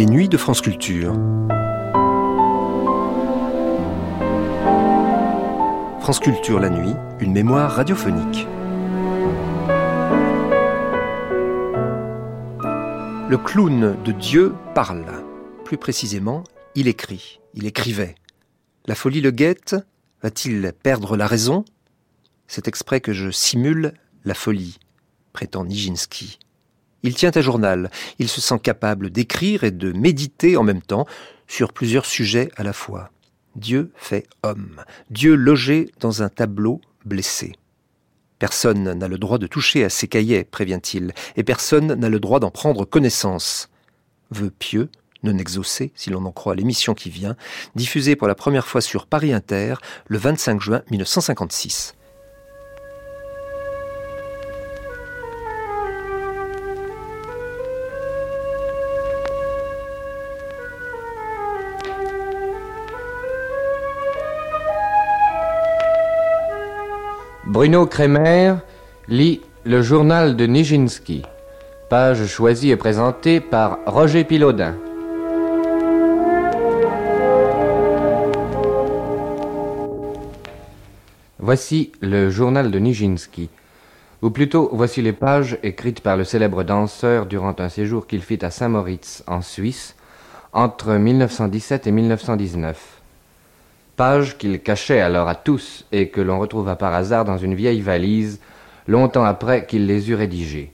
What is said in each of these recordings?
Les nuits de France Culture. France Culture la nuit, une mémoire radiophonique. Le clown de Dieu parle. Plus précisément, il écrit, il écrivait. La folie le guette Va-t-il perdre la raison? C'est exprès que je simule la folie, prétend Nijinsky. Il tient un journal, il se sent capable d'écrire et de méditer en même temps sur plusieurs sujets à la fois. Dieu fait homme, Dieu logé dans un tableau blessé. Personne n'a le droit de toucher à ses cahiers, prévient-il, et personne n'a le droit d'en prendre connaissance. Vœu pieux, non exaucé, si l'on en croit l'émission qui vient, diffusée pour la première fois sur Paris Inter le 25 juin 1956. Bruno Kremer lit le journal de Nijinsky. Page choisie et présentée par Roger Pilaudin. Voici le journal de Nijinsky, ou plutôt voici les pages écrites par le célèbre danseur durant un séjour qu'il fit à Saint-Moritz, en Suisse, entre 1917 et 1919. Pages qu'il cachait alors à tous et que l'on retrouva par hasard dans une vieille valise, longtemps après qu'il les eut rédigées.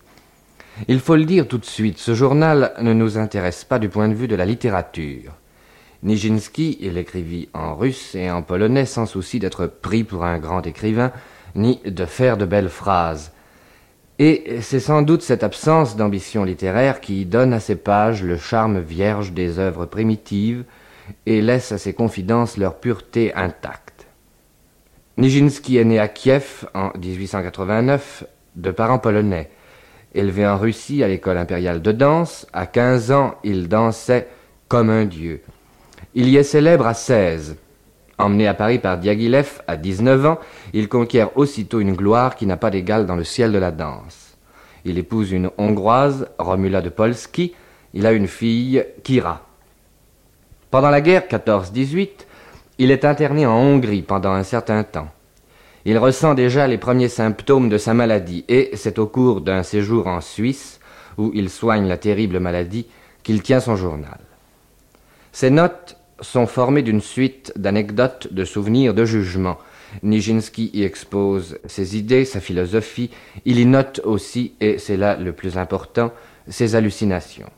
Il faut le dire tout de suite, ce journal ne nous intéresse pas du point de vue de la littérature. Nijinsky, il écrivit en russe et en polonais sans souci d'être pris pour un grand écrivain, ni de faire de belles phrases. Et c'est sans doute cette absence d'ambition littéraire qui donne à ces pages le charme vierge des œuvres primitives et laisse à ses confidences leur pureté intacte. Nijinsky est né à Kiev en 1889 de parents polonais. Élevé en Russie à l'école impériale de danse, à quinze ans il dansait comme un dieu. Il y est célèbre à 16. Emmené à Paris par Diaghilev à 19 ans, il conquiert aussitôt une gloire qui n'a pas d'égal dans le ciel de la danse. Il épouse une Hongroise, Romula de Polski. Il a une fille, Kira. Pendant la guerre 14-18, il est interné en Hongrie pendant un certain temps. Il ressent déjà les premiers symptômes de sa maladie et c'est au cours d'un séjour en Suisse, où il soigne la terrible maladie, qu'il tient son journal. Ses notes sont formés d'une suite d'anecdotes, de souvenirs, de jugements. Nijinsky y expose ses idées, sa philosophie, il y note aussi, et c'est là le plus important, ses hallucinations.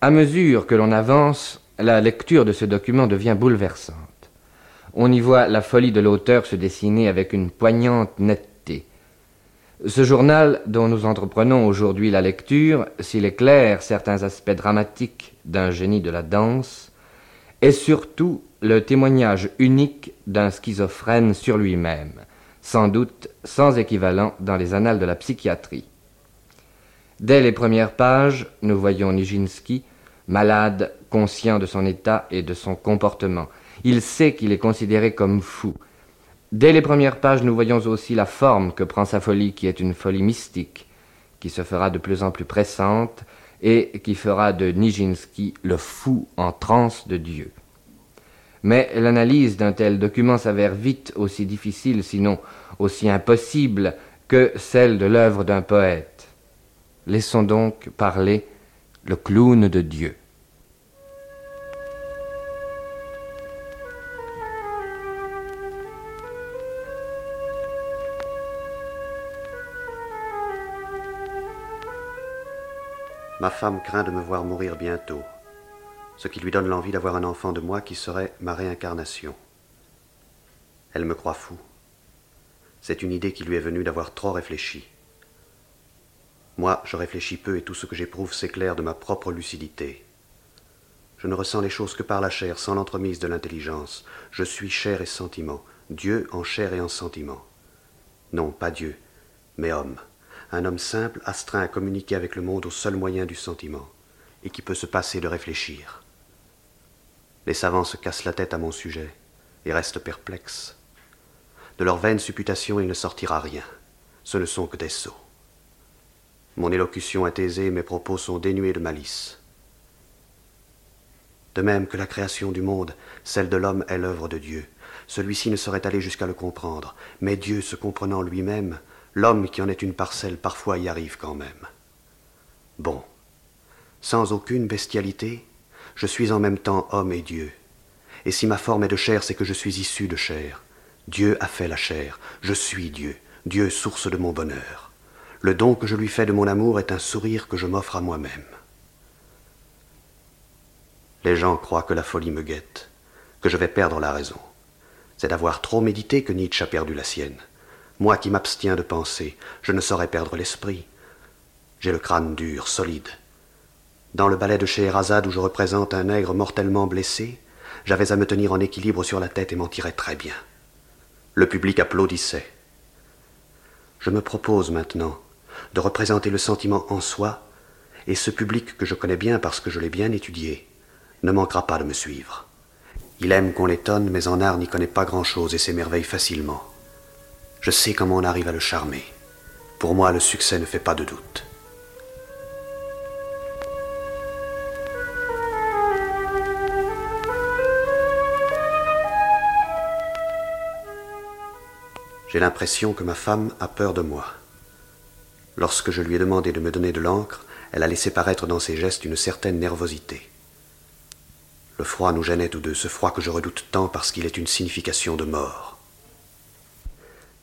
À mesure que l'on avance, la lecture de ce document devient bouleversante. On y voit la folie de l'auteur se dessiner avec une poignante netteté. Ce journal dont nous entreprenons aujourd'hui la lecture, s'il éclaire certains aspects dramatiques d'un génie de la danse, est surtout le témoignage unique d'un schizophrène sur lui-même, sans doute sans équivalent dans les annales de la psychiatrie. Dès les premières pages, nous voyons Nijinsky, malade, conscient de son état et de son comportement. Il sait qu'il est considéré comme fou. Dès les premières pages, nous voyons aussi la forme que prend sa folie, qui est une folie mystique, qui se fera de plus en plus pressante, et qui fera de Nijinsky le fou en transe de Dieu. Mais l'analyse d'un tel document s'avère vite aussi difficile, sinon aussi impossible, que celle de l'œuvre d'un poète. Laissons donc parler le clown de Dieu. Ma femme craint de me voir mourir bientôt, ce qui lui donne l'envie d'avoir un enfant de moi qui serait ma réincarnation. Elle me croit fou. C'est une idée qui lui est venue d'avoir trop réfléchi. Moi, je réfléchis peu et tout ce que j'éprouve s'éclaire de ma propre lucidité. Je ne ressens les choses que par la chair, sans l'entremise de l'intelligence. Je suis chair et sentiment, Dieu en chair et en sentiment. Non, pas Dieu, mais homme un homme simple astreint à communiquer avec le monde au seul moyen du sentiment, et qui peut se passer de réfléchir. Les savants se cassent la tête à mon sujet, et restent perplexes. De leurs vaines supputations il ne sortira rien, ce ne sont que des sots. Mon élocution est aisée, mes propos sont dénués de malice. De même que la création du monde, celle de l'homme est l'œuvre de Dieu. Celui-ci ne saurait aller jusqu'à le comprendre, mais Dieu se comprenant lui-même, l'homme qui en est une parcelle parfois y arrive quand même. Bon, sans aucune bestialité, je suis en même temps homme et Dieu. Et si ma forme est de chair, c'est que je suis issu de chair. Dieu a fait la chair, je suis Dieu, Dieu source de mon bonheur. Le don que je lui fais de mon amour est un sourire que je m'offre à moi-même. Les gens croient que la folie me guette, que je vais perdre la raison. C'est d'avoir trop médité que Nietzsche a perdu la sienne. Moi qui m'abstiens de penser, je ne saurais perdre l'esprit. J'ai le crâne dur, solide. Dans le ballet de Scheherazade où je représente un nègre mortellement blessé, j'avais à me tenir en équilibre sur la tête et m'en tirer très bien. Le public applaudissait. Je me propose maintenant de représenter le sentiment en soi, et ce public que je connais bien parce que je l'ai bien étudié ne manquera pas de me suivre. Il aime qu'on l'étonne, mais en art n'y connaît pas grand-chose et s'émerveille facilement. Je sais comment on arrive à le charmer. Pour moi, le succès ne fait pas de doute. J'ai l'impression que ma femme a peur de moi. Lorsque je lui ai demandé de me donner de l'encre, elle a laissé paraître dans ses gestes une certaine nervosité. Le froid nous gênait tous deux, ce froid que je redoute tant parce qu'il est une signification de mort.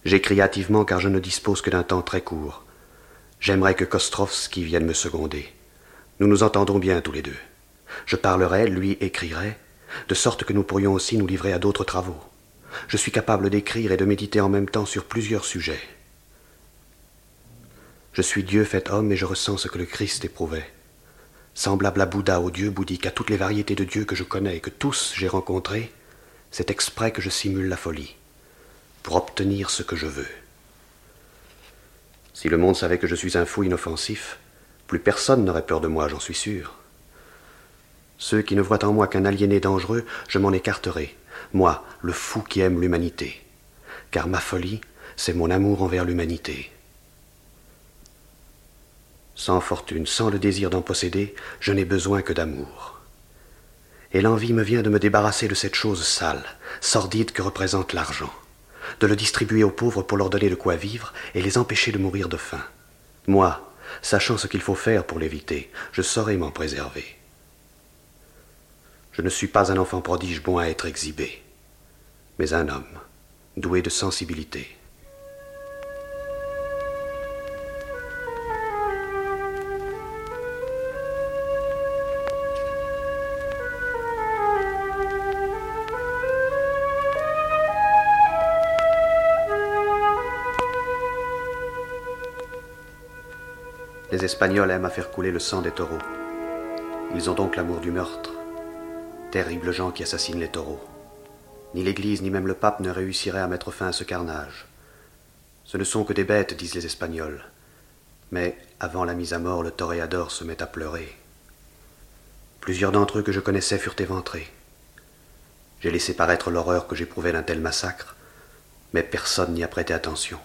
J'écris hâtivement car je ne dispose que d'un temps très court. J'aimerais que Kostrovski vienne me seconder. Nous nous entendons bien tous les deux. Je parlerai, lui écrirait, de sorte que nous pourrions aussi nous livrer à d'autres travaux. Je suis capable d'écrire et de méditer en même temps sur plusieurs sujets. Je suis Dieu fait homme et je ressens ce que le Christ éprouvait. Semblable à Bouddha, au Dieu bouddhique, à toutes les variétés de dieux que je connais et que tous j'ai rencontrés, c'est exprès que je simule la folie, pour obtenir ce que je veux. Si le monde savait que je suis un fou inoffensif, plus personne n'aurait peur de moi, j'en suis sûr. Ceux qui ne voient en moi qu'un aliéné dangereux, je m'en écarterai, moi, le fou qui aime l'humanité, car ma folie, c'est mon amour envers l'humanité. Sans fortune, sans le désir d'en posséder, je n'ai besoin que d'amour. Et l'envie me vient de me débarrasser de cette chose sale, sordide que représente l'argent, de le distribuer aux pauvres pour leur donner de quoi vivre et les empêcher de mourir de faim. Moi, sachant ce qu'il faut faire pour l'éviter, je saurai m'en préserver. Je ne suis pas un enfant prodige bon à être exhibé, mais un homme, doué de sensibilité. Les Espagnols aiment à faire couler le sang des taureaux. Ils ont donc l'amour du meurtre. Terribles gens qui assassinent les taureaux. Ni l'Église ni même le pape ne réussiraient à mettre fin à ce carnage. Ce ne sont que des bêtes, disent les Espagnols. Mais avant la mise à mort, le toréador se met à pleurer. Plusieurs d'entre eux que je connaissais furent éventrés. J'ai laissé paraître l'horreur que j'éprouvais d'un tel massacre, mais personne n'y a prêté attention.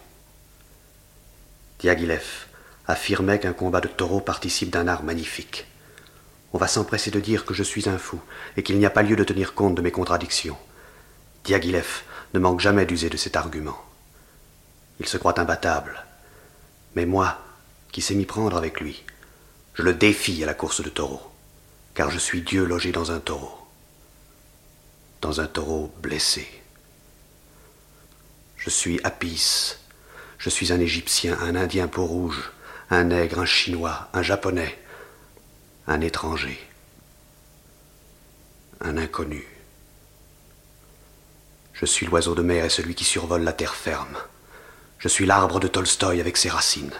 Diaghilev affirmait qu'un combat de taureaux participe d'un art magnifique. On va s'empresser de dire que je suis un fou et qu'il n'y a pas lieu de tenir compte de mes contradictions. Diaghilev ne manque jamais d'user de cet argument. Il se croit imbattable. Mais moi, qui sais m'y prendre avec lui, je le défie à la course de taureaux, car je suis Dieu logé dans un taureau. Dans un taureau blessé. Je suis Apis. Je suis un Égyptien, un Indien peau rouge, un nègre, un Chinois, un Japonais, un étranger, un inconnu. Je suis l'oiseau de mer et celui qui survole la terre ferme. Je suis l'arbre de Tolstoï avec ses racines.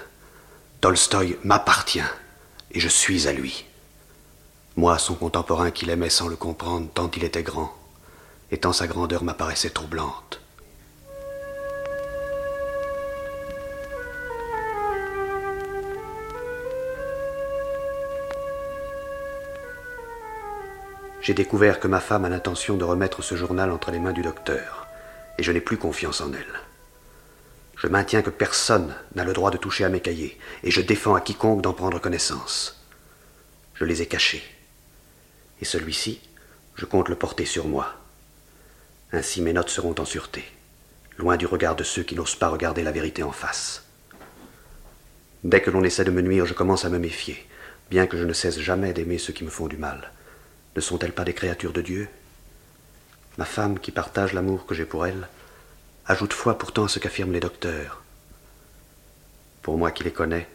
Tolstoï m'appartient et je suis à lui. Moi, son contemporain qu'il aimait sans le comprendre tant il était grand, et tant sa grandeur m'apparaissait troublante. J'ai découvert que ma femme a l'intention de remettre ce journal entre les mains du docteur, et je n'ai plus confiance en elle. Je maintiens que personne n'a le droit de toucher à mes cahiers, et je défends à quiconque d'en prendre connaissance. Je les ai cachés. Et celui-ci, Je compte le porter sur moi. Ainsi mes notes seront en sûreté, loin du regard de ceux qui n'osent pas regarder la vérité en face. Dès que l'on essaie de me nuire, je commence à me méfier, bien que je ne cesse jamais d'aimer ceux qui me font du mal. Ne sont-elles pas des créatures de Dieu? Ma femme, qui partage l'amour que j'ai pour elle, ajoute foi pourtant à ce qu'affirment les docteurs. Pour moi qui les connais,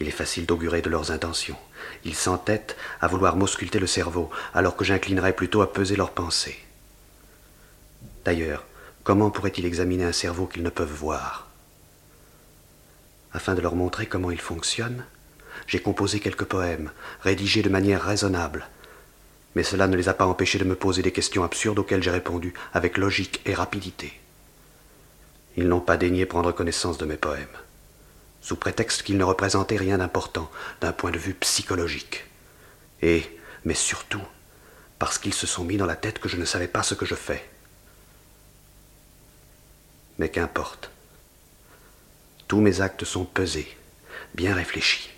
il est facile d'augurer de leurs intentions. Ils s'entêtent à vouloir m'ausculter le cerveau, alors que j'inclinerais plutôt à peser leurs pensées. D'ailleurs, comment pourraient-ils examiner un cerveau qu'ils ne peuvent voir? Afin de leur montrer comment il fonctionne, j'ai composé quelques poèmes, rédigés de manière raisonnable. Mais cela ne les a pas empêchés de me poser des questions absurdes auxquelles j'ai répondu avec logique et rapidité. Ils n'ont pas daigné prendre connaissance de mes poèmes, sous prétexte qu'ils ne représentaient rien d'important d'un point de vue psychologique. Et, mais surtout, parce qu'ils se sont mis dans la tête que je ne savais pas ce que je fais. Mais qu'importe. Tous mes actes sont pesés, bien réfléchis.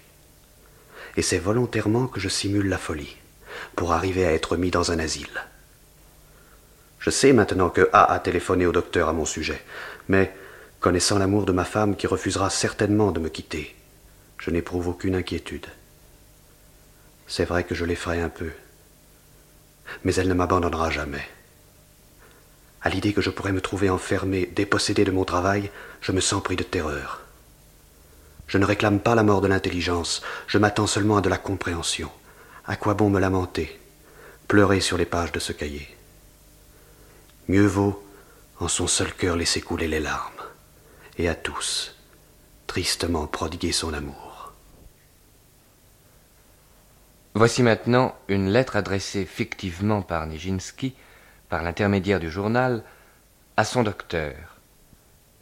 Et c'est volontairement que je simule la folie, pour arriver à être mis dans un asile. Je sais maintenant que A a téléphoné au docteur à mon sujet, mais, connaissant l'amour de ma femme qui refusera certainement de me quitter, je n'éprouve aucune inquiétude. C'est vrai que je l'effraie un peu, mais elle ne m'abandonnera jamais. À l'idée que je pourrais me trouver enfermé, dépossédé de mon travail, je me sens pris de terreur. Je ne réclame pas la mort de l'intelligence, je m'attends seulement à de la compréhension. À quoi bon me lamenter, pleurer sur les pages de ce cahier? Mieux vaut, en son seul cœur, laisser couler les larmes, et à tous, tristement prodiguer son amour. Voici maintenant une lettre adressée fictivement par Nijinsky par l'intermédiaire du journal, à son docteur.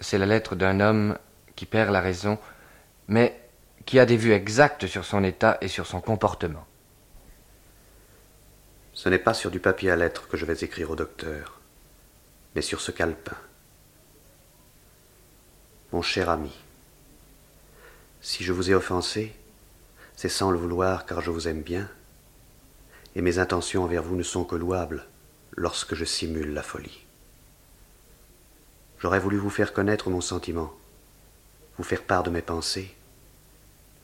C'est la lettre d'un homme qui perd la raison, mais qui a des vues exactes sur son état et sur son comportement. Ce n'est pas sur du papier à lettres que je vais écrire au docteur, mais sur ce calepin. Mon cher ami, si je vous ai offensé, c'est sans le vouloir car je vous aime bien, et mes intentions envers vous ne sont que louables lorsque je simule la folie. J'aurais voulu vous faire connaître mon sentiment, vous faire part de mes pensées,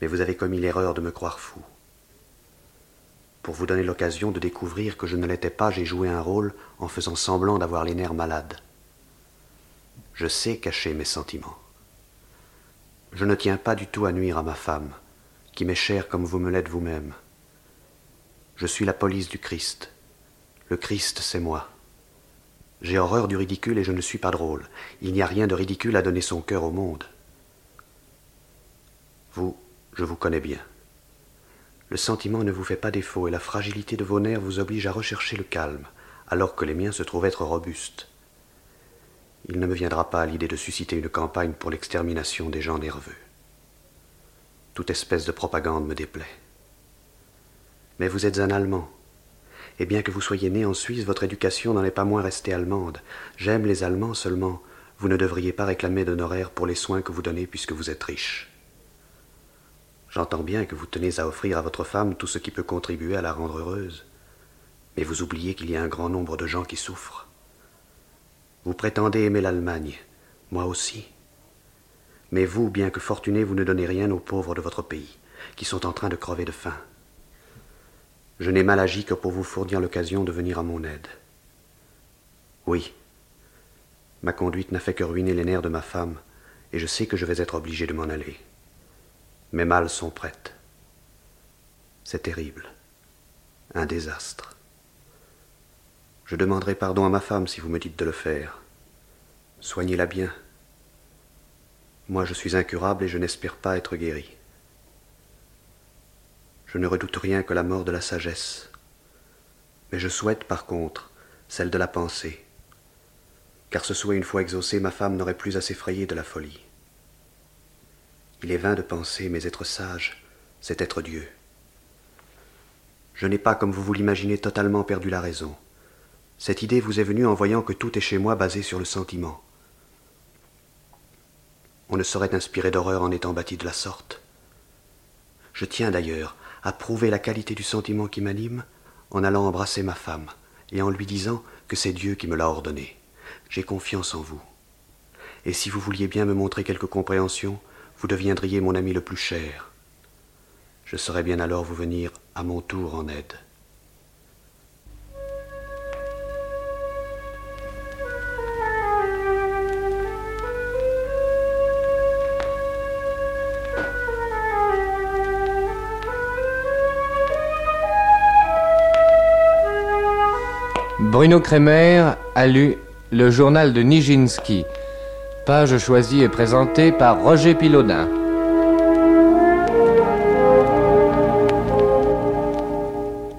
mais vous avez commis l'erreur de me croire fou. Pour vous donner l'occasion de découvrir que je ne l'étais pas, j'ai joué un rôle en faisant semblant d'avoir les nerfs malades. Je sais cacher mes sentiments. Je ne tiens pas du tout à nuire à ma femme, qui m'est chère comme vous me l'êtes vous-même. Je suis la police du Christ. Le Christ, c'est moi. J'ai horreur du ridicule et je ne suis pas drôle. Il n'y a rien de ridicule à donner son cœur au monde. Vous, je vous connais bien. Le sentiment ne vous fait pas défaut et la fragilité de vos nerfs vous oblige à rechercher le calme, alors que les miens se trouvent être robustes. Il ne me viendra pas à l'idée de susciter une campagne pour l'extermination des gens nerveux. Toute espèce de propagande me déplaît. Mais vous êtes un Allemand, et bien que vous soyez né en Suisse, votre éducation n'en est pas moins restée allemande. J'aime les Allemands seulement. Vous ne devriez pas réclamer d'honoraires pour les soins que vous donnez puisque vous êtes riche. J'entends bien que vous tenez à offrir à votre femme tout ce qui peut contribuer à la rendre heureuse, mais vous oubliez qu'il y a un grand nombre de gens qui souffrent. Vous prétendez aimer l'Allemagne, moi aussi. Mais vous, bien que fortuné, vous ne donnez rien aux pauvres de votre pays, qui sont en train de crever de faim. Je n'ai mal agi que pour vous fournir l'occasion de venir à mon aide. Oui, ma conduite n'a fait que ruiner les nerfs de ma femme, et je sais que je vais être obligé de m'en aller. Mes malles sont prêtes. C'est terrible. Un désastre. Je demanderai pardon à ma femme si vous me dites de le faire. Soignez-la bien. Moi je suis incurable et je n'espère pas être guéri. Je ne redoute rien que la mort de la sagesse. Mais je souhaite, par contre, celle de la pensée. Car ce souhait une fois exaucé, ma femme n'aurait plus à s'effrayer de la folie. Il est vain de penser, mais être sage, c'est être Dieu. Je n'ai pas, comme vous vous l'imaginez, totalement perdu la raison. Cette idée vous est venue en voyant que tout est chez moi basé sur le sentiment. On ne saurait inspirer d'horreur en étant bâti de la sorte. Je tiens d'ailleurs à prouver la qualité du sentiment qui m'anime en allant embrasser ma femme et en lui disant que c'est Dieu qui me l'a ordonné. J'ai confiance en vous. Et si vous vouliez bien me montrer quelque compréhension, vous deviendriez mon ami le plus cher. Je saurais bien alors vous venir à mon tour en aide. Bruno Kremer a lu le journal de Nijinsky. Page choisie et présentée par Roger Pilaudin.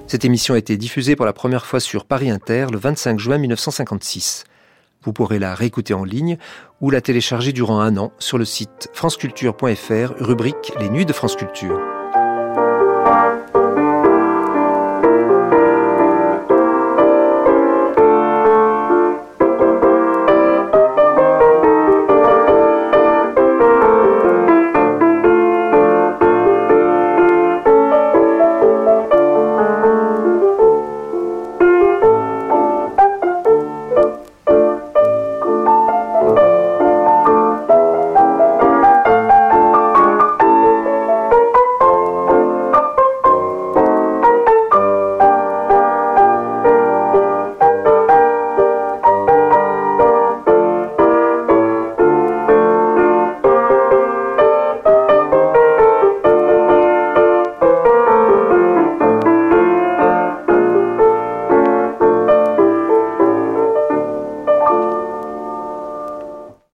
Cette émission a été diffusée pour la première fois sur Paris Inter le 25 juin 1956. Vous pourrez la réécouter en ligne ou la télécharger durant un an sur le site franceculture.fr, rubrique Les Nuits de France Culture.